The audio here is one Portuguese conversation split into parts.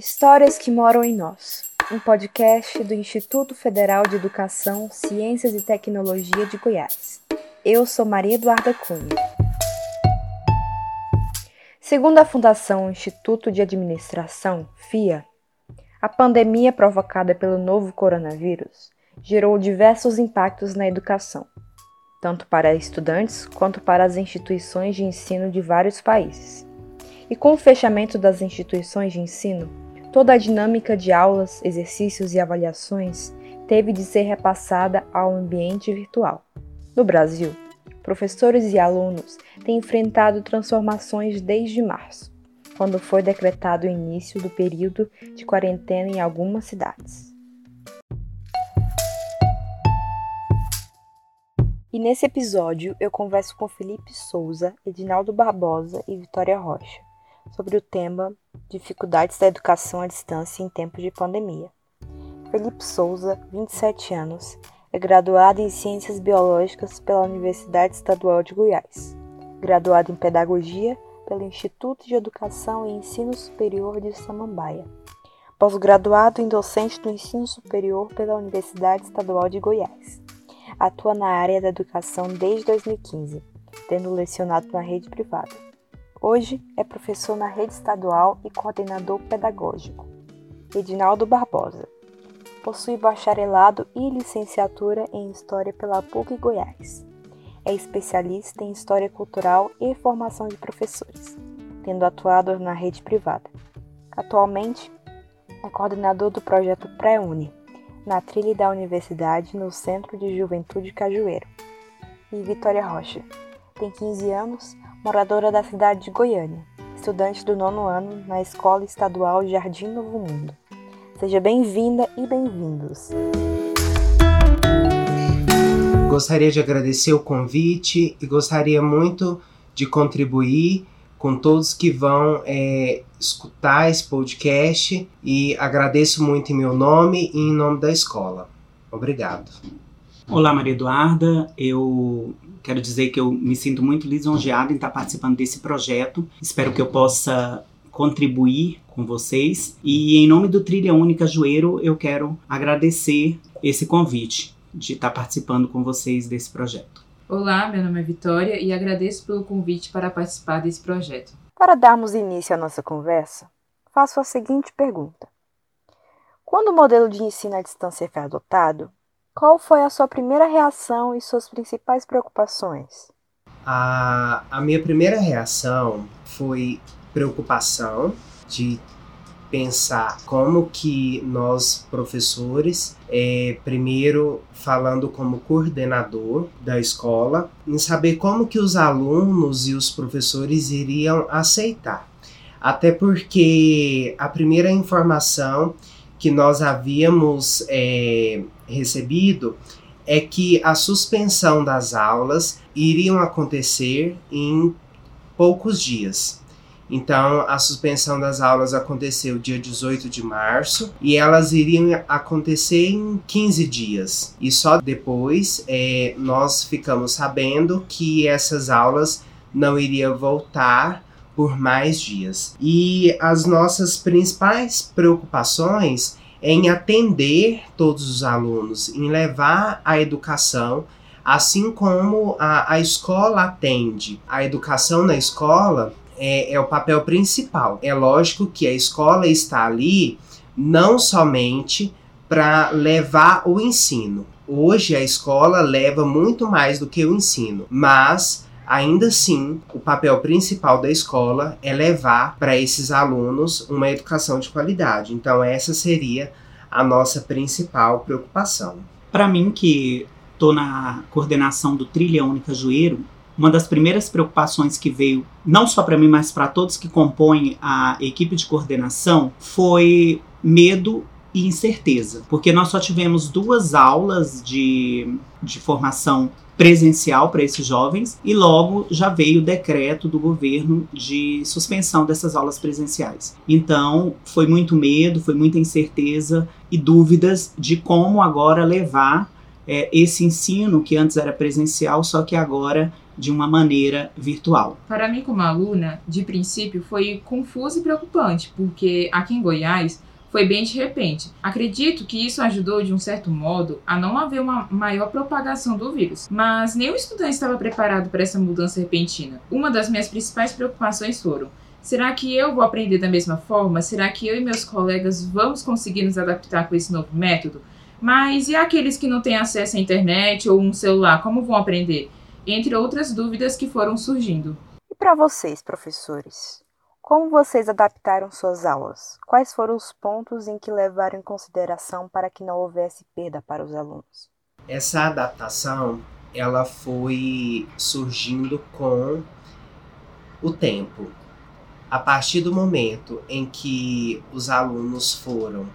Histórias que moram em nós. Um podcast do Instituto Federal de Educação, Ciências e Tecnologia de Goiás. Eu sou Maria Eduarda Cunha. Segundo a Fundação Instituto de Administração, FIA, a pandemia provocada pelo novo coronavírus gerou diversos impactos na educação, tanto para estudantes quanto para as instituições de ensino de vários países. E com o fechamento das instituições de ensino, toda a dinâmica de aulas, exercícios e avaliações teve de ser repassada ao ambiente virtual. No Brasil, professores e alunos têm enfrentado transformações desde março, quando foi decretado o início do período de quarentena em algumas cidades. E nesse episódio eu converso com Felipe Souza, Edinaldo Barbosa e Vitória Rocha sobre o tema Dificuldades da Educação à Distância em Tempos de Pandemia. Felipe Souza, 27 anos, é graduado em Ciências Biológicas pela Universidade Estadual de Goiás, graduado em Pedagogia pelo Instituto de Educação e Ensino Superior de Samambaia, pós-graduado em Docente do Ensino Superior pela Universidade Estadual de Goiás. Atua na área da educação desde 2015, tendo lecionado na rede privada. Hoje é professor na rede estadual e coordenador pedagógico. Edinaldo Barbosa. Possui bacharelado e licenciatura em História pela PUC Goiás. É especialista em História Cultural e Formação de Professores, tendo atuado na rede privada. Atualmente, é coordenador do projeto Pré-Uni, na trilha da Universidade no Centro de Juventude Cajueiro. E Vitória Rocha. Tem 15 anos, moradora da cidade de Goiânia, estudante do nono ano na Escola Estadual Jardim Novo Mundo. Seja bem-vinda e bem-vindos. Gostaria de agradecer o convite e gostaria muito de contribuir com todos que vão é, escutar esse podcast e agradeço muito em meu nome e em nome da escola. Obrigado. Olá, Maria Eduarda. Eu quero dizer que eu me sinto muito lisonjeada em estar participando desse projeto. Espero que eu possa contribuir com vocês. E em nome do Trilha Única Joeiro, eu quero agradecer esse convite de estar participando com vocês desse projeto. Olá, meu nome é Vitória e agradeço pelo convite para participar desse projeto. Para darmos início à nossa conversa, faço a seguinte pergunta: Quando o modelo de ensino à distância foi adotado, qual foi a sua primeira reação e suas principais preocupações? A, a minha primeira reação foi preocupação de pensar como que nós professores, é, primeiro falando como coordenador da escola, em saber como que os alunos e os professores iriam aceitar. Até porque a primeira informação que nós havíamos é, recebido é que a suspensão das aulas iriam acontecer em poucos dias. Então, a suspensão das aulas aconteceu dia 18 de março e elas iriam acontecer em 15 dias. E só depois é, nós ficamos sabendo que essas aulas não iriam voltar por mais dias. E as nossas principais preocupações é em atender todos os alunos, em levar a educação, assim como a, a escola atende. A educação na escola é, é o papel principal. É lógico que a escola está ali não somente para levar o ensino. Hoje a escola leva muito mais do que o ensino, mas Ainda assim, o papel principal da escola é levar para esses alunos uma educação de qualidade. Então, essa seria a nossa principal preocupação. Para mim, que estou na coordenação do Trilha Única Joeiro, uma das primeiras preocupações que veio, não só para mim, mas para todos que compõem a equipe de coordenação, foi medo e incerteza, porque nós só tivemos duas aulas de, de formação presencial para esses jovens e logo já veio o decreto do governo de suspensão dessas aulas presenciais. Então, foi muito medo, foi muita incerteza e dúvidas de como agora levar é, esse ensino que antes era presencial, só que agora de uma maneira virtual. Para mim, como aluna, de princípio foi confuso e preocupante, porque aqui em Goiás foi bem de repente. Acredito que isso ajudou, de um certo modo, a não haver uma maior propagação do vírus, mas nenhum estudante estava preparado para essa mudança repentina. Uma das minhas principais preocupações foram Será que eu vou aprender da mesma forma? Será que eu e meus colegas vamos conseguir nos adaptar com esse novo método? Mas e aqueles que não têm acesso à internet ou um celular, como vão aprender? Entre outras dúvidas que foram surgindo. E para vocês, professores? Como vocês adaptaram suas aulas? Quais foram os pontos em que levaram em consideração para que não houvesse perda para os alunos? Essa adaptação, ela foi surgindo com o tempo a partir do momento em que os alunos foram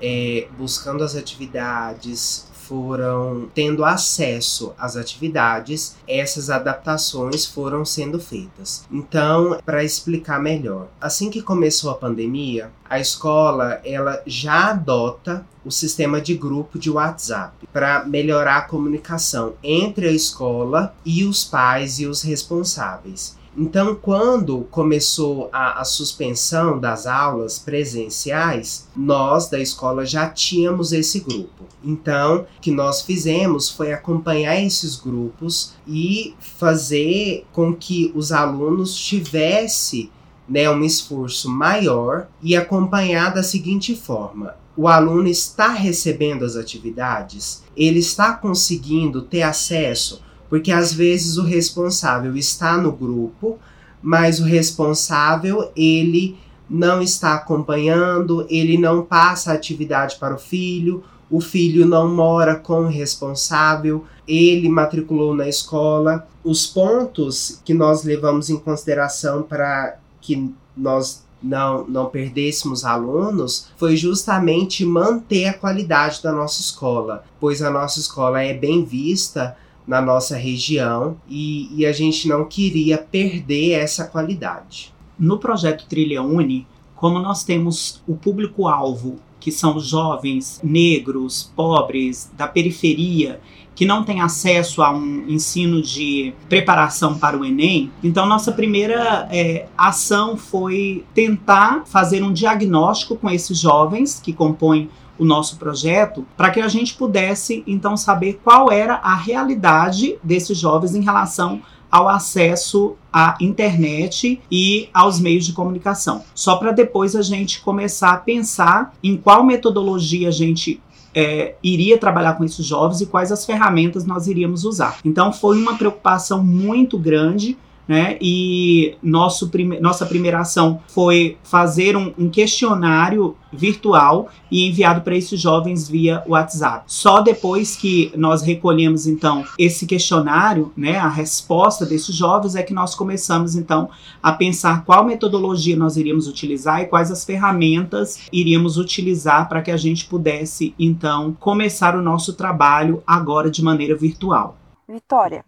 é, buscando as atividades, foram tendo acesso às atividades, essas adaptações foram sendo feitas. Então, para explicar melhor, assim que começou a pandemia, a escola ela já adota o sistema de grupo de WhatsApp para melhorar a comunicação entre a escola e os pais e os responsáveis. Então, quando começou a, a, suspensão das aulas presenciais, nós da escola já tínhamos esse grupo. Então, o que nós fizemos foi acompanhar esses grupos e fazer com que os alunos tivessem né, um esforço maior e acompanhar da seguinte forma: o aluno está recebendo as atividades, ele está conseguindo ter acesso porque às vezes o responsável está no grupo, mas o responsável ele não está acompanhando, ele não passa a atividade para o filho, o filho não mora com o responsável, ele matriculou na escola. Os pontos que nós levamos em consideração para que nós não, não perdêssemos alunos foi justamente manter a qualidade da nossa escola, pois a nossa escola é bem vista na nossa região e, e a gente não queria perder essa qualidade. No projeto Trilha Uni, como nós temos o público-alvo, que são jovens negros, pobres, da periferia, que não têm acesso a um ensino de preparação para o Enem, então nossa primeira é, ação foi tentar fazer um diagnóstico com esses jovens que compõem o nosso projeto, para que a gente pudesse então saber qual era a realidade desses jovens em relação ao acesso à internet e aos meios de comunicação. Só para depois a gente começar a pensar em qual metodologia a gente é, iria trabalhar com esses jovens e quais as ferramentas nós iríamos usar. Então foi uma preocupação muito grande né? E nosso prime nossa primeira ação foi fazer um, um questionário virtual e enviado para esses jovens via WhatsApp. Só depois que nós recolhemos então esse questionário, né, a resposta desses jovens é que nós começamos então a pensar qual metodologia nós iríamos utilizar e quais as ferramentas iríamos utilizar para que a gente pudesse então começar o nosso trabalho agora de maneira virtual. Vitória,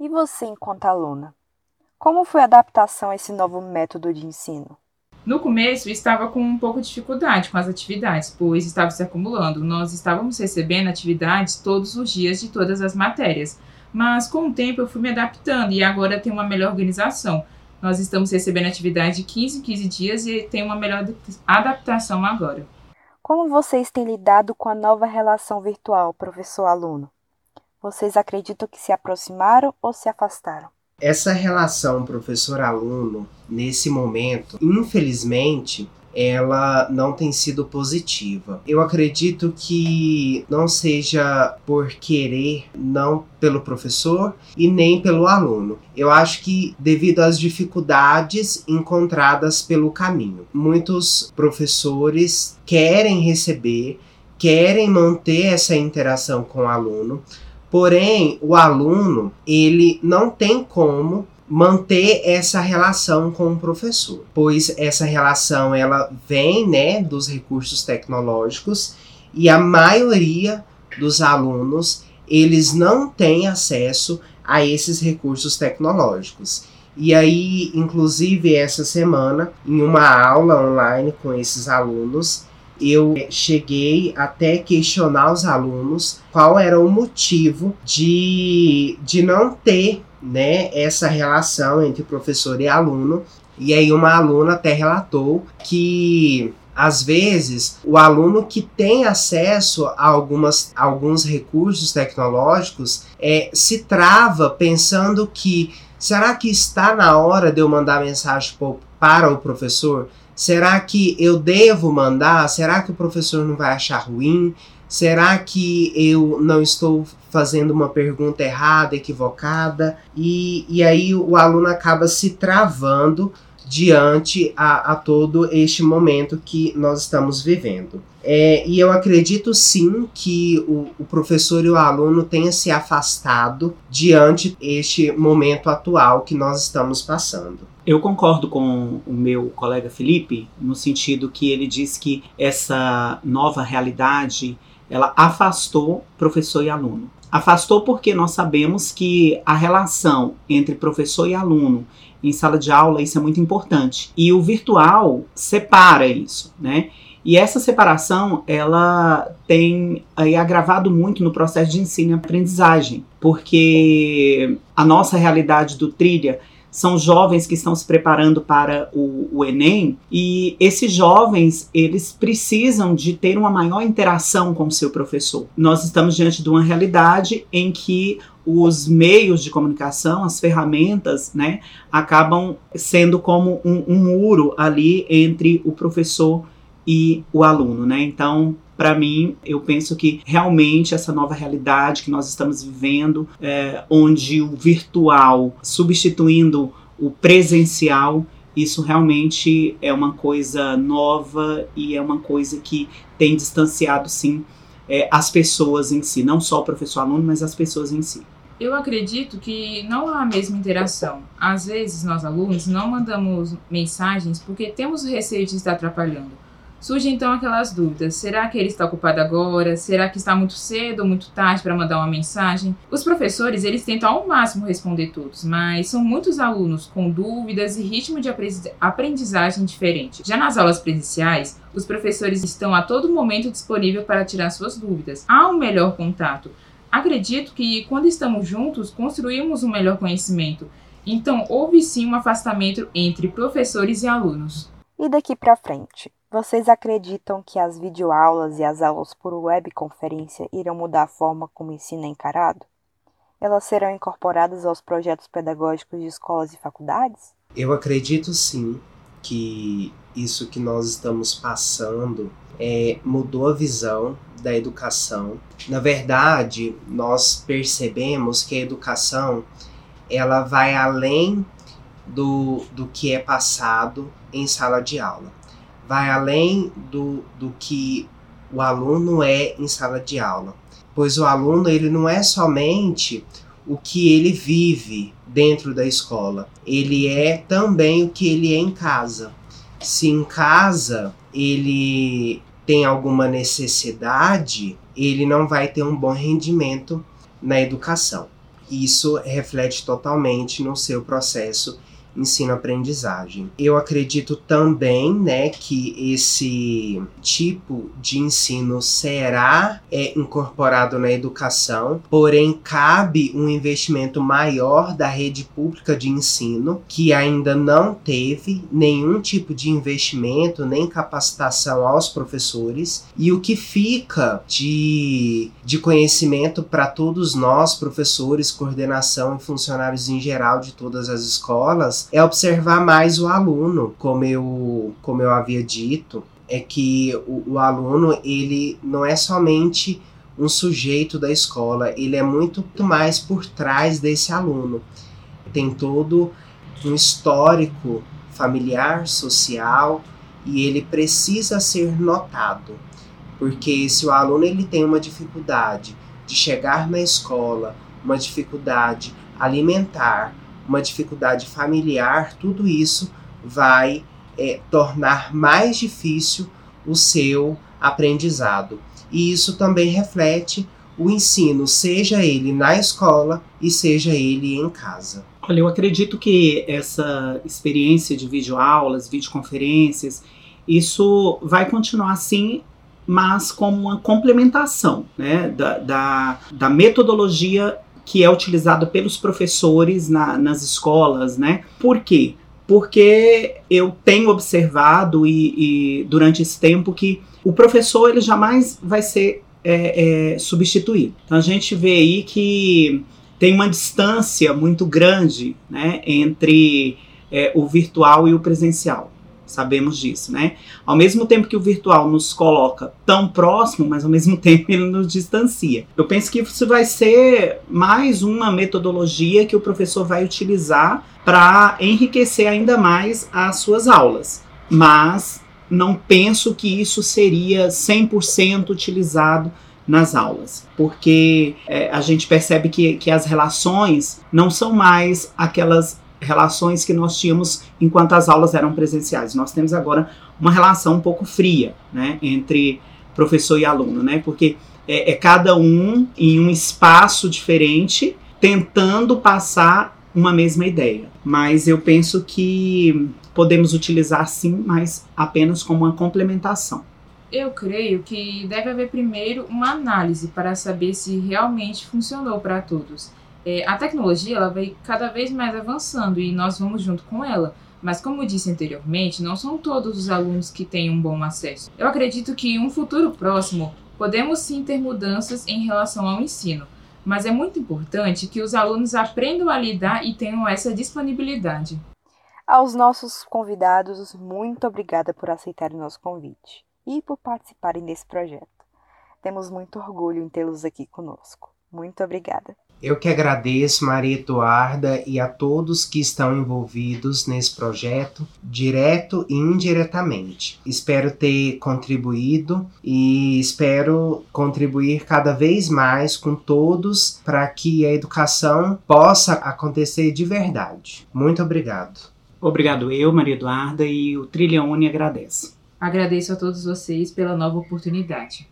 e você enquanto aluna? Como foi a adaptação a esse novo método de ensino? No começo, estava com um pouco de dificuldade com as atividades, pois estava se acumulando. Nós estávamos recebendo atividades todos os dias de todas as matérias. Mas com o tempo eu fui me adaptando e agora tem uma melhor organização. Nós estamos recebendo atividade de 15 em 15 dias e tem uma melhor adaptação agora. Como vocês têm lidado com a nova relação virtual professor-aluno? Vocês acreditam que se aproximaram ou se afastaram? Essa relação professor-aluno, nesse momento, infelizmente, ela não tem sido positiva. Eu acredito que não seja por querer, não pelo professor e nem pelo aluno. Eu acho que devido às dificuldades encontradas pelo caminho. Muitos professores querem receber, querem manter essa interação com o aluno, Porém, o aluno, ele não tem como manter essa relação com o professor, pois essa relação ela vem, né, dos recursos tecnológicos e a maioria dos alunos, eles não têm acesso a esses recursos tecnológicos. E aí, inclusive essa semana, em uma aula online com esses alunos, eu cheguei até questionar os alunos qual era o motivo de, de não ter né, essa relação entre professor e aluno. E aí uma aluna até relatou que às vezes o aluno que tem acesso a algumas, alguns recursos tecnológicos é, se trava pensando que será que está na hora de eu mandar mensagem para o professor? Será que eu devo mandar? Será que o professor não vai achar ruim? Será que eu não estou fazendo uma pergunta errada, equivocada? E, e aí o aluno acaba se travando diante a, a todo este momento que nós estamos vivendo. É, e eu acredito sim que o, o, professor e o aluno tenham se afastado diante este momento atual que nós estamos passando. Eu concordo com o meu colega Felipe no sentido que ele diz que essa nova realidade ela afastou professor e aluno. Afastou porque nós sabemos que a relação entre professor e aluno em sala de aula, isso é muito importante. E o virtual separa isso, né? E essa separação, ela tem aí, agravado muito no processo de ensino e aprendizagem, porque a nossa realidade do trilha são jovens que estão se preparando para o, o, Enem e esses jovens eles precisam de ter uma maior interação com o seu professor. Nós estamos diante de uma realidade em que os meios de comunicação, as ferramentas, né, acabam sendo como um, um muro ali entre o professor e o aluno, né? Então, para mim, eu penso que realmente essa nova realidade que nós estamos vivendo, é, onde o virtual substituindo o presencial, isso realmente é uma coisa nova e é uma coisa que tem distanciado, sim, é, as pessoas em si, não só o professor-aluno, mas as pessoas em si. Eu acredito que não há a mesma interação. Às vezes, nós alunos não mandamos mensagens porque temos receio de estar atrapalhando. Surgem então aquelas dúvidas: será que ele está ocupado agora? Será que está muito cedo ou muito tarde para mandar uma mensagem? Os professores, eles tentam ao máximo responder todos, mas são muitos alunos com dúvidas e ritmo de aprendizagem diferente. Já nas aulas presenciais, os professores estão a todo momento disponíveis para tirar suas dúvidas. Há um melhor contato. Acredito que quando estamos juntos, construímos um melhor conhecimento. Então, houve sim um afastamento entre professores e alunos. E daqui para frente? Vocês acreditam que as videoaulas e as aulas por webconferência irão mudar a forma como o ensino é encarado? Elas serão incorporadas aos projetos pedagógicos de escolas e faculdades? Eu acredito sim que isso que nós estamos passando é, mudou a visão da educação. Na verdade, nós percebemos que a educação ela vai além do, do que é passado em sala de aula vai além do, do que o aluno é em sala de aula. Pois o aluno ele não é somente o que ele vive dentro da escola, ele é também o que ele é em casa. Se em casa ele tem alguma necessidade, ele não vai ter um bom rendimento na educação. Isso reflete totalmente no seu processo ensino-aprendizagem. Eu acredito também, né, que esse tipo de ensino será é, incorporado na educação, porém cabe um investimento maior da rede pública de ensino, que ainda não teve nenhum tipo de investimento nem capacitação aos professores, e o que fica de, de conhecimento para todos nós, professores, coordenação e funcionários em geral de todas as escolas, é observar mais o aluno, como eu, como eu havia dito, é que o, o aluno ele não é somente um sujeito da escola, ele é muito mais por trás desse aluno. Tem todo um histórico familiar, social e ele precisa ser notado. Porque se o aluno ele tem uma dificuldade de chegar na escola, uma dificuldade alimentar, uma dificuldade familiar, tudo isso vai é, tornar mais difícil o seu aprendizado. E isso também reflete o ensino, seja ele na escola e seja ele em casa. Olha, eu acredito que essa experiência de videoaulas, videoconferências, isso vai continuar assim, mas como uma complementação né, da, da, da metodologia que é utilizado pelos professores na, nas escolas, né? Por quê? Porque eu tenho observado e, e durante esse tempo que o professor ele jamais vai ser é, é, substituído. Então a gente vê aí que tem uma distância muito grande né, entre é, o virtual e o presencial. Sabemos disso, né? Ao mesmo tempo que o virtual nos coloca tão próximo, mas ao mesmo tempo ele nos distancia. Eu penso que isso vai ser mais uma metodologia que o professor vai utilizar para enriquecer ainda mais as suas aulas. Mas não penso que isso seria 100% utilizado nas aulas, porque é, a gente percebe que, que as relações não são mais aquelas relações que nós tínhamos enquanto as aulas eram presenciais. Nós temos agora uma relação um pouco fria, né, entre professor e aluno, né, porque é, é cada um em um espaço diferente tentando passar uma mesma ideia. Mas eu penso que podemos utilizar sim, mas apenas como uma complementação. Eu creio que deve haver primeiro uma análise para saber se realmente funcionou para todos é, a tecnologia ela vai cada vez mais avançando e nós vamos junto com ela. Mas como eu disse anteriormente, não são todos os alunos que têm um bom acesso. Eu acredito que em um futuro próximo podemos sim ter mudanças em relação ao ensino, mas é muito importante que os alunos aprendam a lidar e tenham essa disponibilidade. Aos nossos convidados, muito obrigada por aceitarem o nosso convite e por participarem desse projeto. Temos muito orgulho em tê-los aqui conosco. Muito obrigada. Eu que agradeço, Maria Eduarda, e a todos que estão envolvidos nesse projeto, direto e indiretamente. Espero ter contribuído e espero contribuir cada vez mais com todos para que a educação possa acontecer de verdade. Muito obrigado. Obrigado eu, Maria Eduarda, e o Trilhone agradece. Agradeço a todos vocês pela nova oportunidade.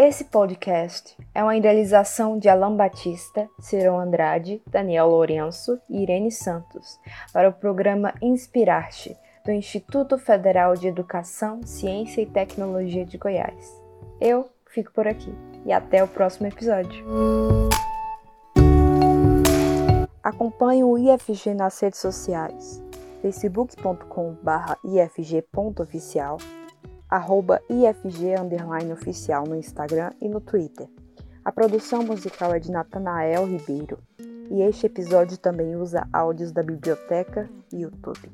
Esse podcast é uma idealização de Alain Batista, Cirão Andrade, Daniel Lourenço e Irene Santos para o programa Inspirarte do Instituto Federal de Educação, Ciência e Tecnologia de Goiás. Eu fico por aqui e até o próximo episódio. Acompanhe o IFG nas redes sociais facebook.com/ifg.oficial arroba IFG oficial no Instagram e no Twitter. A produção musical é de Natanael Ribeiro e este episódio também usa áudios da biblioteca e YouTube.